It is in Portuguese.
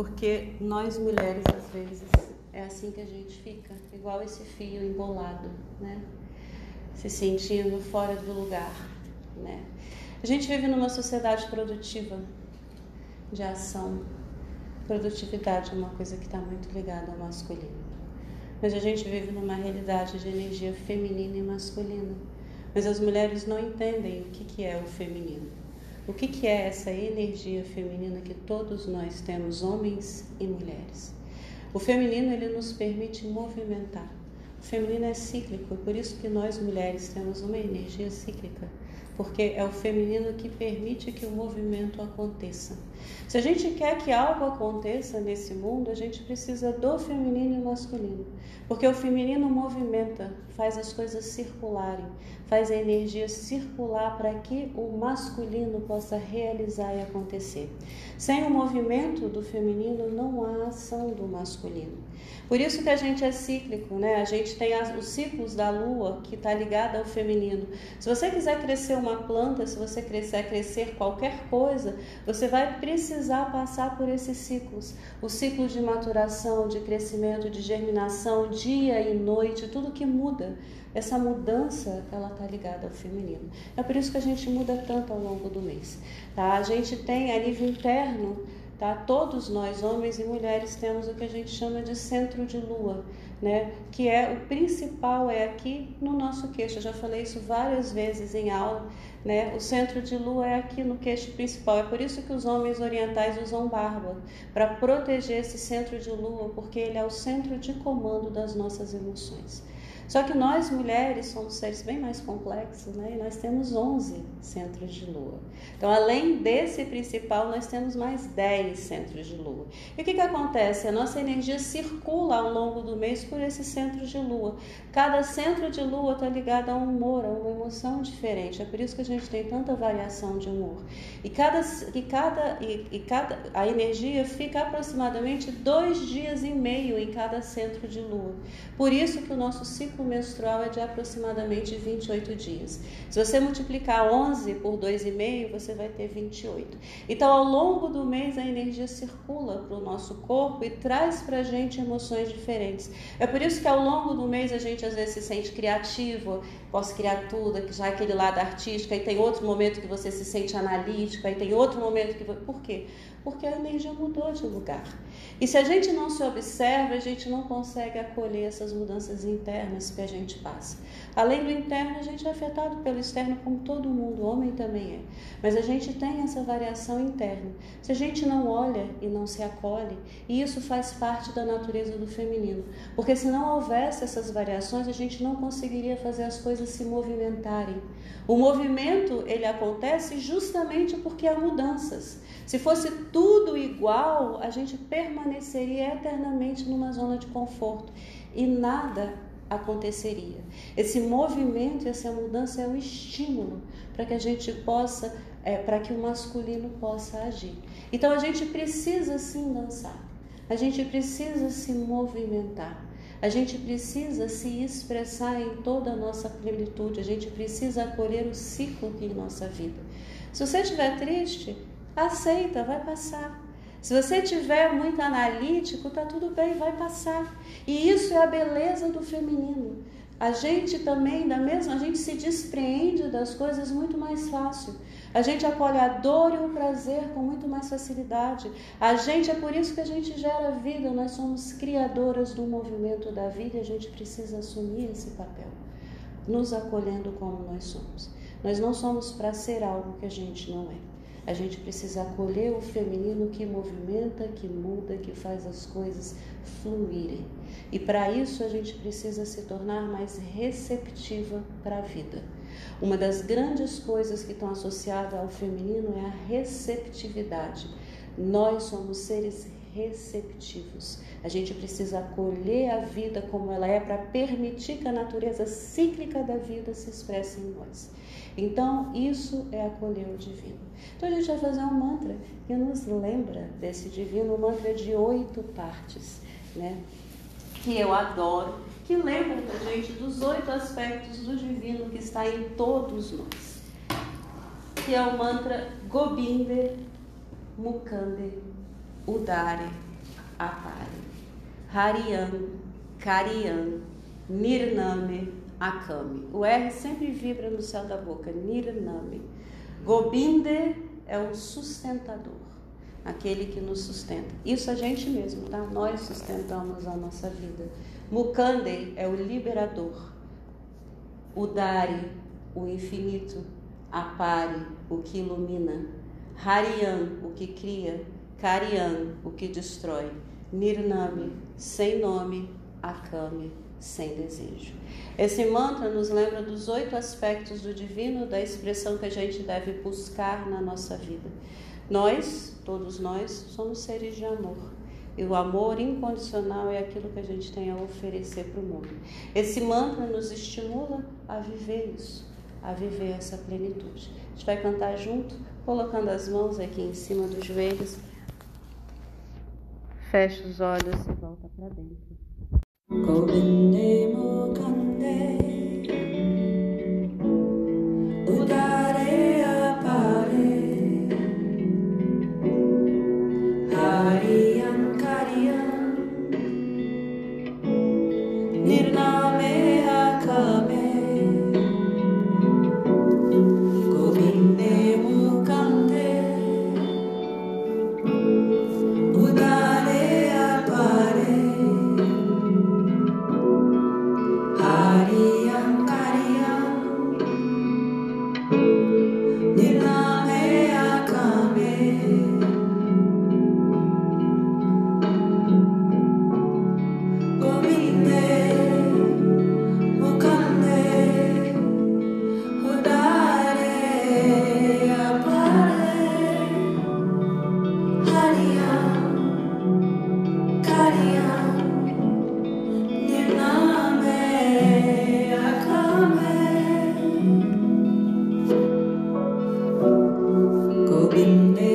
porque nós mulheres às vezes é assim que a gente fica, igual esse fio embolado, né? Se sentindo fora do lugar, né? A gente vive numa sociedade produtiva de ação. Produtividade é uma coisa que está muito ligada ao masculino. Mas a gente vive numa realidade de energia feminina e masculina. Mas as mulheres não entendem o que, que é o feminino. O que, que é essa energia feminina que todos nós temos, homens e mulheres? O feminino ele nos permite movimentar. O feminino é cíclico, por isso que nós mulheres temos uma energia cíclica porque é o feminino que permite que o movimento aconteça. Se a gente quer que algo aconteça nesse mundo, a gente precisa do feminino e masculino, porque o feminino movimenta, faz as coisas circularem, faz a energia circular para que o masculino possa realizar e acontecer. Sem o movimento do feminino, não há ação do masculino. Por isso que a gente é cíclico, né? A gente tem os ciclos da lua que está ligada ao feminino. Se você quiser crescer uma planta, se você quiser crescer qualquer coisa, você vai precisar passar por esses ciclos. O ciclo de maturação, de crescimento, de germinação, dia e noite, tudo que muda. Essa mudança, ela está ligada ao feminino. É por isso que a gente muda tanto ao longo do mês. Tá? A gente tem a nível interno Tá? Todos nós, homens e mulheres, temos o que a gente chama de centro de lua, né? que é o principal, é aqui no nosso queixo. Eu já falei isso várias vezes em aula. Né? O centro de lua é aqui no queixo principal. É por isso que os homens orientais usam barba, para proteger esse centro de lua, porque ele é o centro de comando das nossas emoções. Só que nós mulheres somos seres bem mais complexos, né? E nós temos 11 centros de lua. Então, além desse principal, nós temos mais 10 centros de lua. E o que, que acontece? A nossa energia circula ao longo do mês por esses centros de lua. Cada centro de lua está ligado a um humor, a uma emoção diferente. É por isso que a gente tem tanta variação de humor. E cada, e cada, e, e cada a energia fica aproximadamente dois dias e meio em cada centro de lua. Por isso que o nosso ciclo ciclo menstrual é de aproximadamente 28 dias. Se você multiplicar 11 por 2,5, você vai ter 28. Então, ao longo do mês, a energia circula para o nosso corpo e traz para a gente emoções diferentes. É por isso que ao longo do mês a gente às vezes se sente criativo, posso criar tudo, já é aquele lado artístico, aí tem outro momento que você se sente analítico, aí tem outro momento que. Por quê? Porque a energia mudou de lugar. E se a gente não se observa, a gente não consegue acolher essas mudanças internas que a gente passa. Além do interno, a gente é afetado pelo externo, como todo mundo, homem também é. Mas a gente tem essa variação interna. Se a gente não olha e não se acolhe, e isso faz parte da natureza do feminino. Porque se não houvesse essas variações, a gente não conseguiria fazer as coisas se movimentarem. O movimento, ele acontece justamente porque há mudanças. Se fosse tudo igual, a gente permaneceria eternamente numa zona de conforto e nada aconteceria. Esse movimento, essa mudança é o estímulo para que a gente possa, é, para que o masculino possa agir. Então a gente precisa sim dançar, a gente precisa se movimentar. A gente precisa se expressar em toda a nossa plenitude, a gente precisa acolher o ciclo que em nossa vida. Se você estiver triste, Aceita, vai passar. Se você tiver muito analítico, tá tudo bem, vai passar. E isso é a beleza do feminino. A gente também, da mesma, a gente se despreende das coisas muito mais fácil. A gente acolhe a dor e o prazer com muito mais facilidade. A gente é por isso que a gente gera vida, nós somos criadoras do movimento da vida e a gente precisa assumir esse papel, nos acolhendo como nós somos. Nós não somos para ser algo que a gente não é. A gente precisa acolher o feminino que movimenta, que muda, que faz as coisas fluírem. E para isso a gente precisa se tornar mais receptiva para a vida. Uma das grandes coisas que estão associadas ao feminino é a receptividade. Nós somos seres receptivos. A gente precisa acolher a vida como ela é para permitir que a natureza cíclica da vida se expresse em nós. Então, isso é acolher o divino. Então, a gente vai fazer um mantra que nos lembra desse divino, um mantra de oito partes, né? Que eu adoro, que lembra a gente dos oito aspectos do divino que está em todos nós. Que é o mantra Gobinde Mukande Udare Apare. Hariam, Kariam, Nirname, Akami. O R sempre vibra no céu da boca. Nirname. Gobinde é o sustentador, aquele que nos sustenta. Isso a gente mesmo, tá? Nós sustentamos a nossa vida. Mukande é o liberador. Udari, o infinito. Apare, o que ilumina. Harian, o que cria. Karian, o que destrói. Nirnami, sem nome. Akami, sem desejo. Esse mantra nos lembra dos oito aspectos do divino, da expressão que a gente deve buscar na nossa vida. Nós, todos nós, somos seres de amor. E o amor incondicional é aquilo que a gente tem a oferecer para o mundo. Esse mantra nos estimula a viver isso, a viver essa plenitude. A gente vai cantar junto, colocando as mãos aqui em cima dos joelhos. Fecha os olhos e volta para dentro. in.